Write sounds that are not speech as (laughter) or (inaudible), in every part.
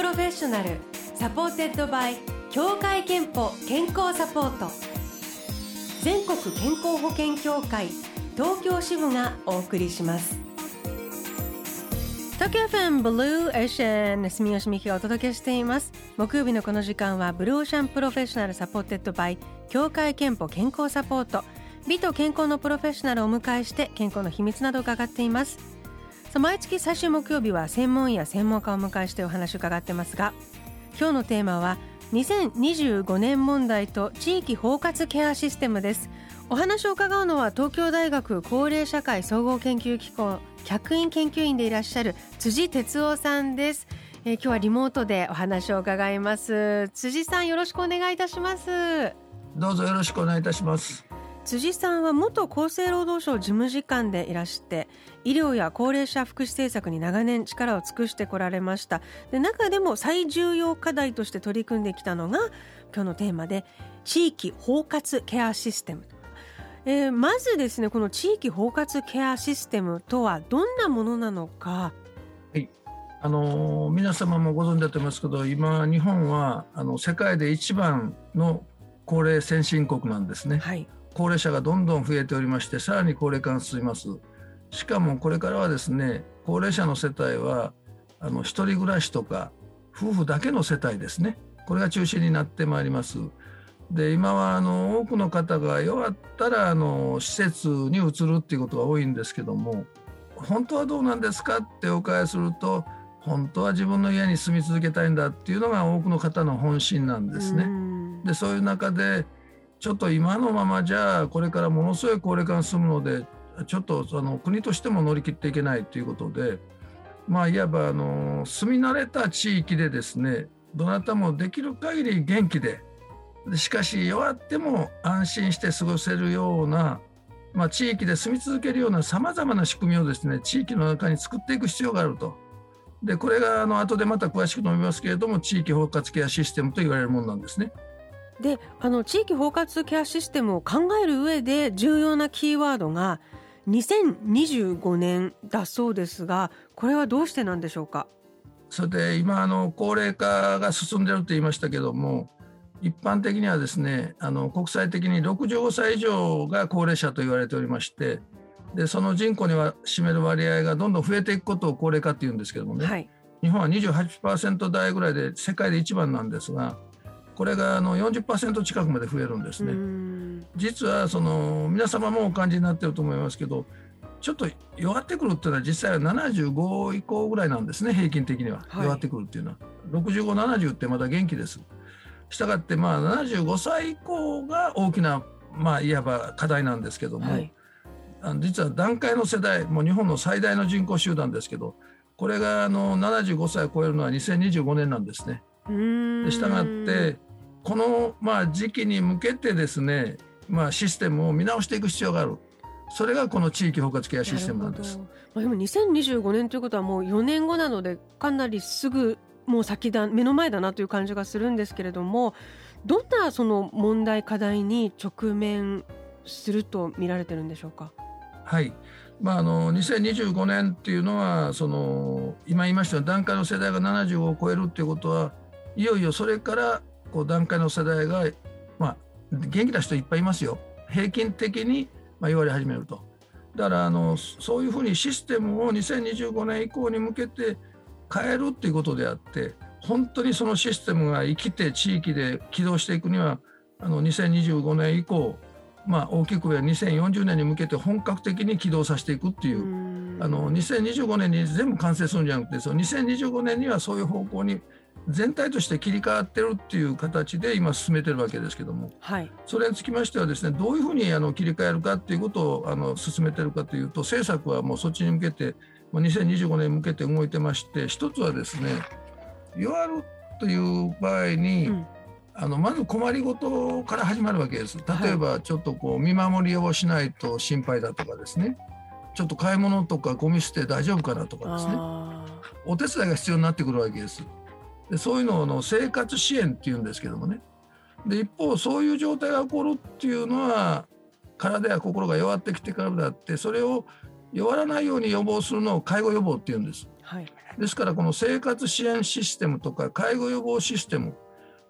Professional supported by 協会けんぽ健康サポート。全国健康保険協会東京支部がお送りします。東京 FM Blue Ocean 住吉美紀がお届けしています。木曜日のこの時間は Blue Ocean Professional supported by 協会けんぽ健康サポート。美と健康のプロフェッショナルをお迎えして健康の秘密などを伺っています。さあ毎月最終木曜日は専門医や専門家をお迎えしてお話を伺ってますが今日のテーマは2025年問題と地域包括ケアシステムです。お話を伺うのは東京大学高齢社会総合研究機構客員研究員でいらっしゃる辻哲夫さんです、えー、今日はリモートでお話を伺います。辻さんよろしくお願いいたします。どうぞよろしくお願いいたします。辻さんは元厚生労働省事務次官でいらして医療や高齢者福祉政策に長年力を尽くしてこられました。で中でも最重要課題として取り組んできたのが今日のテーマで地域包括ケアシステム。えー、まずですねこの地域包括ケアシステムとはどんなものなのか。はい。あのー、皆様もご存知だと思いますけど今日本はあの世界で一番の高齢先進国なんですね、はい、高齢者がどんどん増えておりましてさらに高齢化が進みます。しかもこれからはですね高齢者の世帯はあの一人暮らしとか夫婦だけの世帯ですね。これが中心になってまいります。で今はあの多くの方が弱ったらあの施設に移るっていうことが多いんですけども本当はどうなんですかってお伺いすると本当は自分の家に住み続けたいんだっていうのが多くの方の本心なんですね。でそういう中でちょっと今のままじゃこれからものすごい高齢化が進むのでちょっとその国としても乗り切っていけないということでまあいわばあの住み慣れた地域でですねどなたもできる限り元気でしかし弱っても安心して過ごせるような、まあ、地域で住み続けるようなさまざまな仕組みをですね地域の中に作っていく必要があると。でこれがあの後でまた詳しく述べますけれども地域包括ケアシステムと言われるものなんですね。であの地域包括ケアシステムを考える上で重要なキーワードが2025年だそうですがこれはどうしてなんでしょうか？それで今あの高齢化が進んでると言いましたけども一般的にはですねあの国際的に65歳以上が高齢者と言われておりましてでその人口には占める割合がどんどん増えていくことを高齢化っていうんですけどもね、はい、日本は28%台ぐらいで世界で一番なんですがこれがあの40%近くまで増えるんですね。実はその皆様もお感じになってると思いますけどちょっと弱ってくるっていうのは実際は75以降ぐらいなんですね平均的には、弱ってくるっていうのは6570ってまだ元気です。したがってまあ75歳以降が大きなまあいわば課題なんですけども、はい、あの実は団塊の世代もう日本の最大の人口集団ですけどこれがあの75歳を超えるのは2025年なんですね。でしたがってこのまあ時期に向けてですね、まあ、システムを見直していく必要がある。それがこの地域包括ケアシステムなんです。まあ、でも2025年ということはもう4年後なのでかなりすぐもう先だ目の前だなという感じがするんですけれどもどんなその問題課題に直面すると見られてるんでしょうか？はいまあ、あの2025年っていうのはその今言いました段階の世代が70を超えるっていうことはいよいよそれからこう段階の世代が、まあ、元気な人いっぱいいますよ平均的にまあ言われ始めると。だからあのそういうふうにシステムを2025年以降に向けて変えるっていうことであって本当にそのシステムが生きて地域で起動していくにはあの2025年以降、まあ、大きくは2040年に向けて本格的に起動させていくっていうあの2025年に全部完成するんじゃなくてその2025年にはそういう方向に全体として切り替わってるっていう形で今進めてるわけですけども、はい、それにつきましてはですねどういうふうにあの切り替えるかっていうことをあの進めてるかというと政策はもうそっちに向けて2025年に向けて動いてまして一つはですね弱るという場合に、うん、あのまず困りごとから始まるわけです。例えばちょっとこう見守りをしないと心配だとかですね。ちょっと買い物とかゴミ捨て大丈夫かなとかですね。お手伝いが必要になってくるわけですでそういうのの生活支援っていうんですけどもね。で一方そういう状態が起こるっていうのは体や心が弱ってきてからであってそれを弱らないように予防するのを介護予防っていうんです。はい、ですからこの生活支援システムとか介護予防システム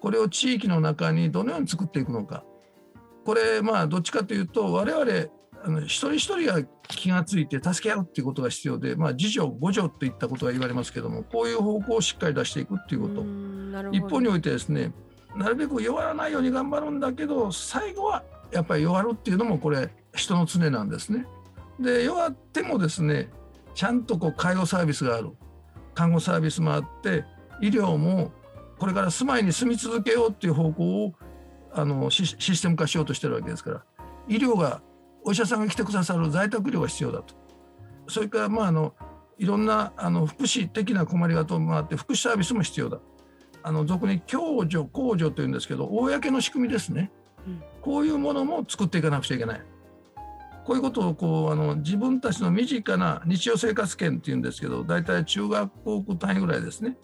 これを地域の中にどのように作っていくのか。これまあどっちかというと我々あの一人一人が気が付いて助け合うっていうことが必要で、まあ、自助互助といったことが言われますけどもこういう方向をしっかり出していくっていうこと。一方においてですねなるべく弱らないように頑張るんだけど最後はやっぱり弱るっていうのもこれ人の常なんですね。で弱ってもですねちゃんとこう介護サービスがある。看護サービスもあって医療もこれから住まいに住み続けようっていう方向をあのシステム化しようとしてるわけですから医療がお医者さんが来てくださる在宅医療が必要だと。それからまああのいろんなあの福祉的な困りがともあって福祉サービスも必要だ。あの俗に共助公助というんですけど公の仕組みですね、うん、こういうものも作っていかなくちゃいけない。こういうことをこうあの自分たちの身近な日常生活圏っていうんですけど大体中学校単位ぐらいですね。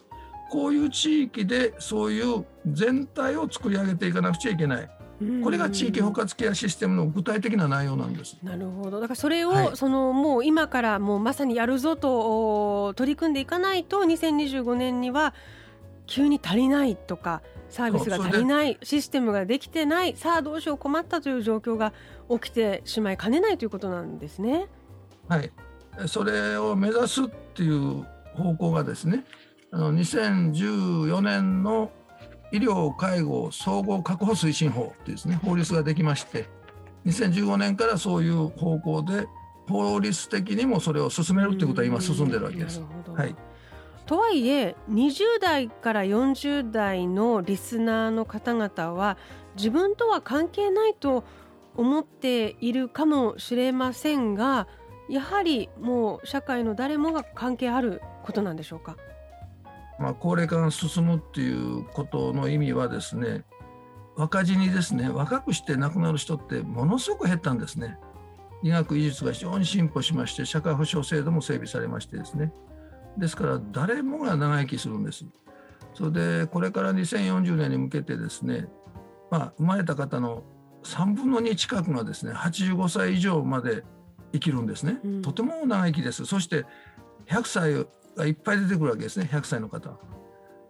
こういう地域でそういう全体を作り上げていかなくちゃいけない。これが地域包括ケアシステムの具体的な内容なんです。なるほど。だからそれを、はい、そのもう今からもうまさにやるぞと取り組んでいかないと2025年には急に足りないとかサービスが足りないシステムができてないさあどうしよう困ったという状況が起きてしまいかねないということなんですね。はい。それを目指すっていう方向がですねあの2014年の医療介護総合確保推進法っていうですね法律ができまして2015年からそういう方向で法律的にもそれを進めるということは今進んでるわけです。はい、とはいえ20代から40代のリスナーの方々は自分とは関係ないと思っているかもしれませんがやはりもう社会の誰もが関係あることなんでしょうか？まあ、高齢化が進むっていうことの意味はですね若死にですね若くして亡くなる人ってものすごく減ったんですね。医学技術が非常に進歩しまして社会保障制度も整備されましてですね。ですから誰もが長生きするんです。それでこれから2040年に向けてですね、まあ、生まれた方の3分の2近くがですね85歳以上まで生きるんですね、うん、とても長生きです。そして100歳がいっぱい出てくるわけですね100歳の方。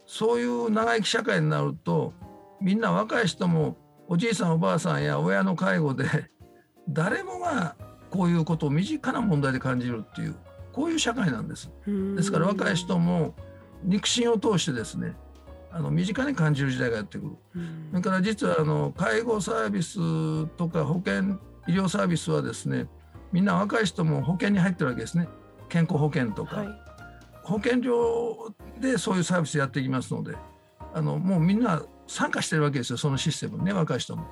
そういう長生き社会になるとみんな若い人もおじいさんおばあさんや親の介護で (laughs) 誰もがこういうことを身近な問題で感じるっていうこういう社会なんです。ですから若い人も肉親を通してですねあの身近に感じる時代がやってくる。それから実はあの介護サービスとか保険医療サービスはですねみんな若い人も保険に入ってるわけですね。健康保険とか、はい、保険料でそういうサービスやっていきますのであのもうみんな参加してるわけですよそのシステムね若い人も。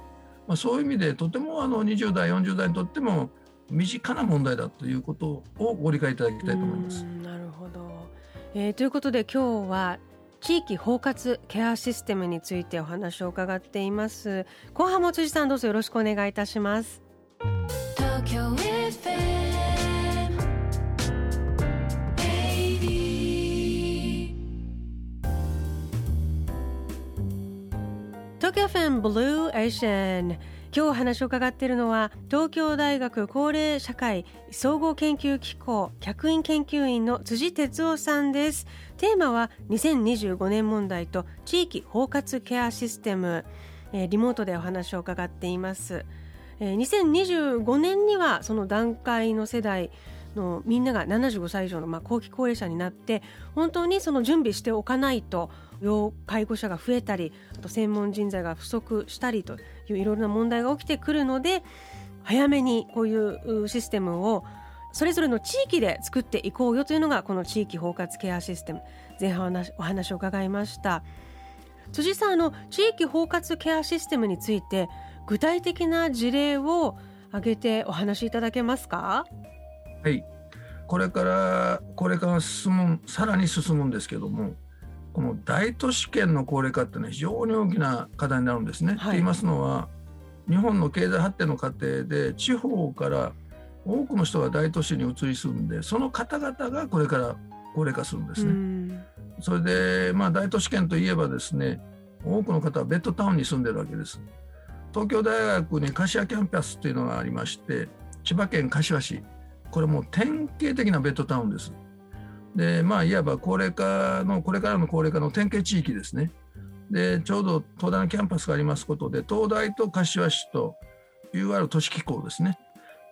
まあ、そういう意味でとてもあの20代40代にとっても身近な問題だということをご理解いただきたいと思います。なるほど、えー、ということで今日は地域包括ケアシステムについてお話を伺っています後半も辻さんどうぞよろしくお願いいたします東京フェンブルーエーシャン今日お話を伺っているのは東京大学高齢社会総合研究機構客員研究員の辻哲夫さんです。テーマは2025年問題と地域包括ケアシステム、えリモートでお話を伺っています。2025年にはその段階の世代のみんなが75歳以上のまあ後期高齢者になって本当にその準備しておかないと要介護者が増えたりあと専門人材が不足したりといういろいろな問題が起きてくるので早めにこういうシステムをそれぞれの地域で作っていこうよというのがこの地域包括ケアシステム。前半お話を伺いました。辻さんの地域包括ケアシステムについて具体的な事例を挙げてお話しいただけますか？はい。これからこれから進むさらに進むんですけどもこの大都市圏の高齢化っていうのは非常に大きな課題になるんですね。はい、と言いますのは日本の経済発展の過程で地方から多くの人が大都市に移り住んでその方々がこれから高齢化するんですね。それでまあ大都市圏といえばですね多くの方はベッドタウンに住んでるわけです。東京大学に柏キャンパスというのがありまして千葉県柏市これも典型的なベッドタウンです。でまあいわば高齢化のこれからの高齢化の典型地域ですね。でちょうど東大のキャンパスがありますことで東大と柏市と UR 都市機構ですね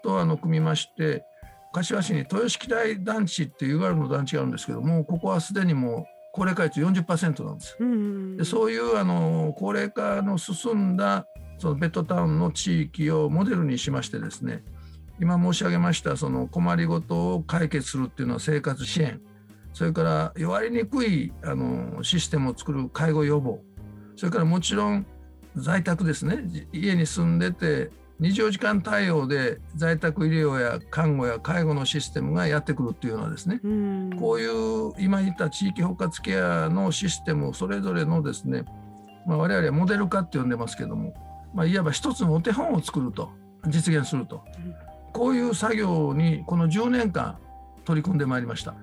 とあの組みまして柏市に豊敷台団地っていう UR の団地があるんですけどもここはすでにもう高齢化率40%なんです。でそういうあの高齢化の進んだそのベッドタウンの地域をモデルにしましてですね今申し上げましたその困りごとを解決するっていうのは生活支援それから弱りにくいあのシステムを作る介護予防。それからもちろん在宅ですね。家に住んでて24時間対応で在宅医療や看護や介護のシステムがやってくるっていうのはですね、こういう今言った地域包括ケアのシステムそれぞれのですね、まあ、我々はモデル化って呼んでますけども、まあ、いわば一つのお手本を作ると実現すると、こういう作業にこの10年間取り組んでまいりました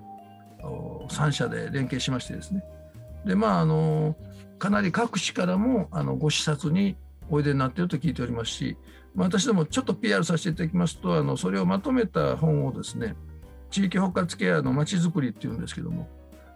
3社で連携しましてですね。でまああのかなり各市からもあのご視察においでになっていると聞いておりますし、まあ、私どもちょっと PR させていただきますとあのそれをまとめた本をですね地域包括ケアのまちづくりっていうんですけども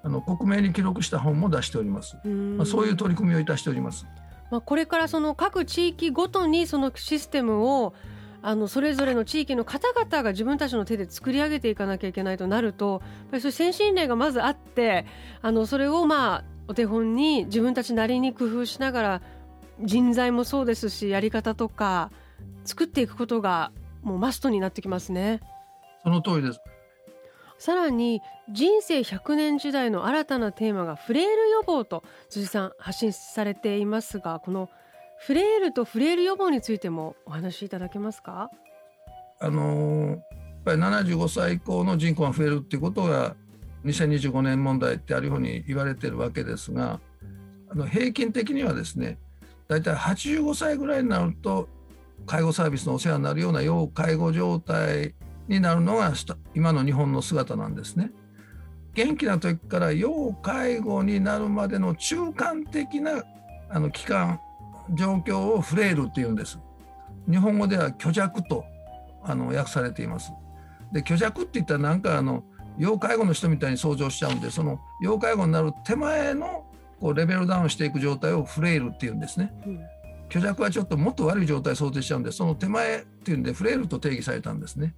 あの克明に記録した本も出しております、まあ、そういう取り組みをいたしております。まあ、これからその各地域ごとにそのシステムをあのそれぞれの地域の方々が自分たちの手で作り上げていかなきゃいけないとなるとやっぱりそういう先進例がまずあってあのそれをまあお手本に自分たちなりに工夫しながら人材もそうですしやり方とか作っていくことがもうマストになってきますね。その通りですさらに人生100年時代の新たなテーマがフレイル予防と辻さん発信されていますがこのフレイルとフレイル予防についてもお話しいただけますか？あのやっぱり75歳以降の人口が増えるっていうことが2025年問題ってあるように言われてるわけですがあの平均的にはですね大体85歳ぐらいになると介護サービスのお世話になるような要介護状態になるのが今の日本の姿なんですね。元気な時から要介護になるまでの中間的なあの期間状況をフレイルっていうんです。日本語では虚弱とあの訳されています。で虚弱って言ったらなんかあの要介護の人みたいに想像しちゃうんでその要介護になる手前のこうレベルダウンしていく状態をフレイルっていうんですね。うん虚弱はちょっともっと悪い状態を想定しちゃうんでその手前っていうんでフレイルと定義されたんですね。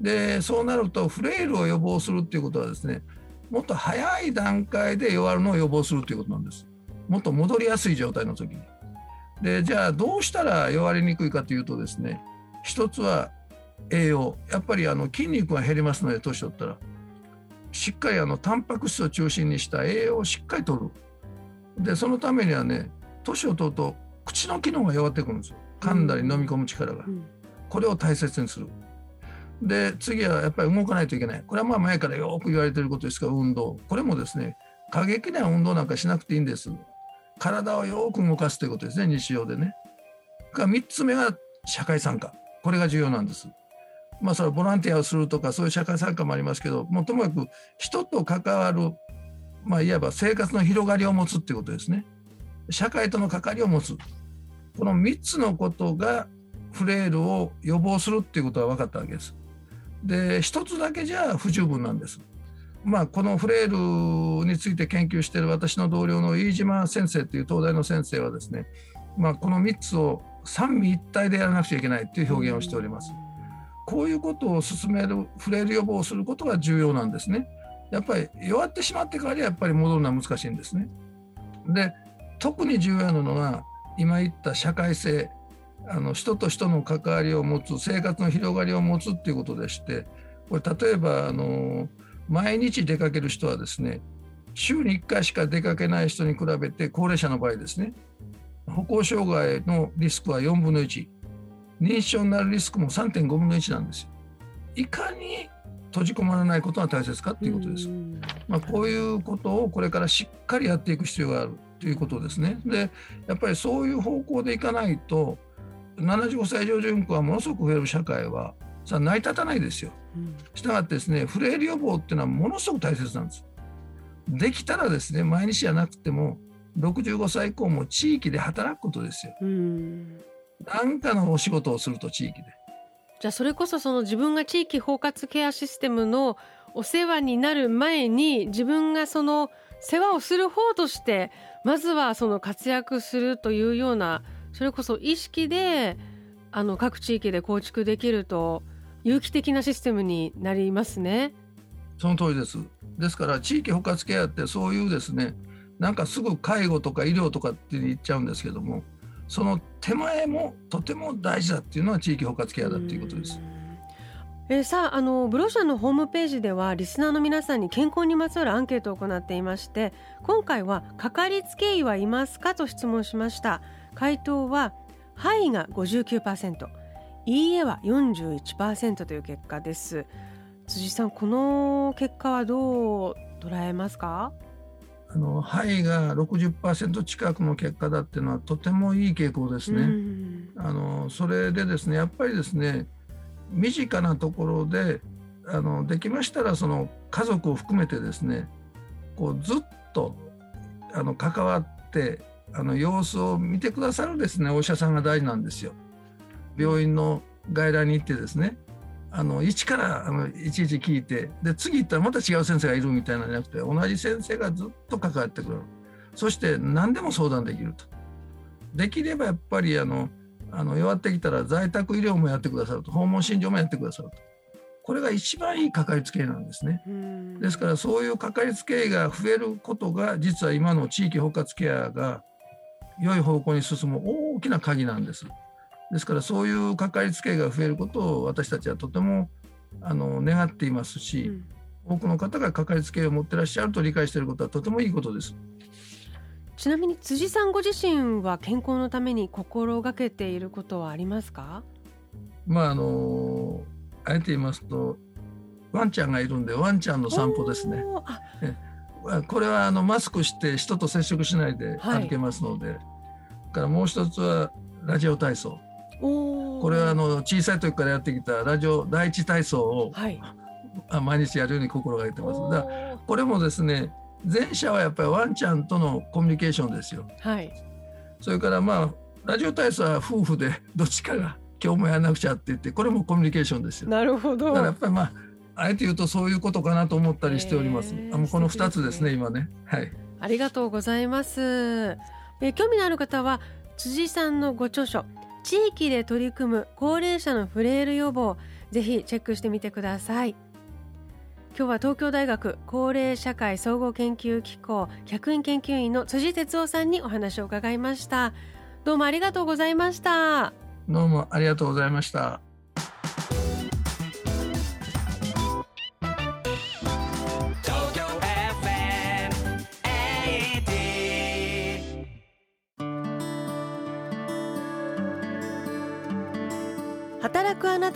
でそうなるとフレイルを予防するっていうことはですねもっと早い段階で弱るのを予防するということなんです。もっと戻りやすい状態の時に。でじゃあどうしたら弱りにくいかというとですね一つは栄養。やっぱりあの筋肉が減りますので年取ったら。しっかりあのタンパク質を中心にした栄養をしっかりとる。でそのためにはね年を取ると口の機能が弱ってくるんですよ。噛んだり飲み込む力が、これを大切にする。で次はやっぱり動かないといけない。これはまあ前からよく言われてることですが運動。これもですね過激な運動なんかしなくていいんです体をよく動かすということですね日常でね。が3つ目が社会参加。これが重要なんです。まあそれはボランティアをするとかそういう社会参加もありますけどもともかく人と関わるまあいわば生活の広がりを持つっていうことですね。社会との関わりを持つ。この3つのことがフレイルを予防するっていうことは分かったわけです。で1つだけじゃ不十分なんです。まあ、このフレイルについて研究している私の同僚の飯島先生という東大の先生はですね、まあ、この3つを三位一体でやらなくちゃいけないという表現をしております。こういうことを進めるフレイル予防をすることが重要なんですね。やっぱり弱ってしまってからやっぱり戻るのは難しいんですね。で特に重要なのが今言った社会性あの人と人の関わりを持つ生活の広がりを持つっていうことでしてこれ例えばあの毎日出かける人はですね週に1回しか出かけない人に比べて高齢者の場合ですね歩行障害のリスクは4分の1認知症になるリスクも3.5分の1なんですよ。いかに閉じ込まらないことが大切かっていうことです。まあ、こういうことをこれからしっかりやっていく必要があるということですね。でやっぱりそういう方向でいかないと75歳以上人口はものすごく増える社会はさ成り立たないですよ。したがってですねフレイル予防っていうのはものすごく大切なんです。できたらですね毎日じゃなくても65歳以降も地域で働くことですよ。何かのお仕事をすると地域で。じゃあそれこそその自分が地域包括ケアシステムのお世話になる前に自分がその世話をする方としてまずはその活躍するというようなそれこそ意識であの各地域で構築できると有機的なシステムになりますね。その通りです。ですから地域包括ケアってそういうですねなんかすぐ介護とか医療とかって言っちゃうんですけどもその手前もとても大事だっていうのは地域包括ケアだっていうことです。えー、さああのブロシャのホームページではリスナーの皆さんに健康にまつわるアンケートを行っていまして今回はかかりつけ医はいますかと質問しました回答ははいが59%いいえは41%という結果です辻さんこの結果はどう捉えますか？あのはいが60%近くの結果だっていうのはとてもいい傾向ですね。あのそれでですねやっぱりですね身近なところであのできましたらその家族を含めてですねこうずっとあの関わってあの様子を見てくださるですねお医者さんが大事なんですよ。病院の外来に行ってですねあの一からあのいちいち聞いてで次行ったらまた違う先生がいるみたいなんじゃなくて同じ先生がずっと関わってくる。そして何でも相談できると。できればやっぱりあのあの弱ってきたら在宅医療もやってくださると。訪問診療もやってくださると。これが一番いいかかりつけ医なんですね。ですからそういうかかりつけ医が増えることが実は今の地域包括ケアが良い方向に進む大きな鍵なんです。ですからそういうかかりつけ医が増えることを私たちはとてもあの願っていますし、うん、多くの方がかかりつけ医を持ってらっしゃると理解していることはとてもいいことです。ちなみに辻さんご自身は健康のために心がけていることはありますか？まああのあえて言いますとワンちゃんがいるんでワンちゃんの散歩ですね。これはあのマスクして人と接触しないで歩けますので、はい、からもう一つはラジオ体操これはあの小さい時からやってきたラジオ第一体操を、はい、毎日やるように心がけてます。だこれもですね前者はやっぱりワンちゃんとのコミュニケーションですよ。はい、それからまあラジオ体操は夫婦で (laughs) どっちかが今日もやらなくちゃって言ってこれもコミュニケーションですよ。なるほど。だからやっぱりまああえて言うとそういうことかなと思ったりしております。あもうこの2つですね、ね、今ね。はい。ありがとうございます。え興味のある方は辻さんのご著書地域で取り組む高齢者のフレイル予防ぜひチェックしてみてください。今日は東京大学高齢社会総合研究機構客員研究員の辻哲夫さんにお話を伺いました。どうもありがとうございました。どうもありがとうございました。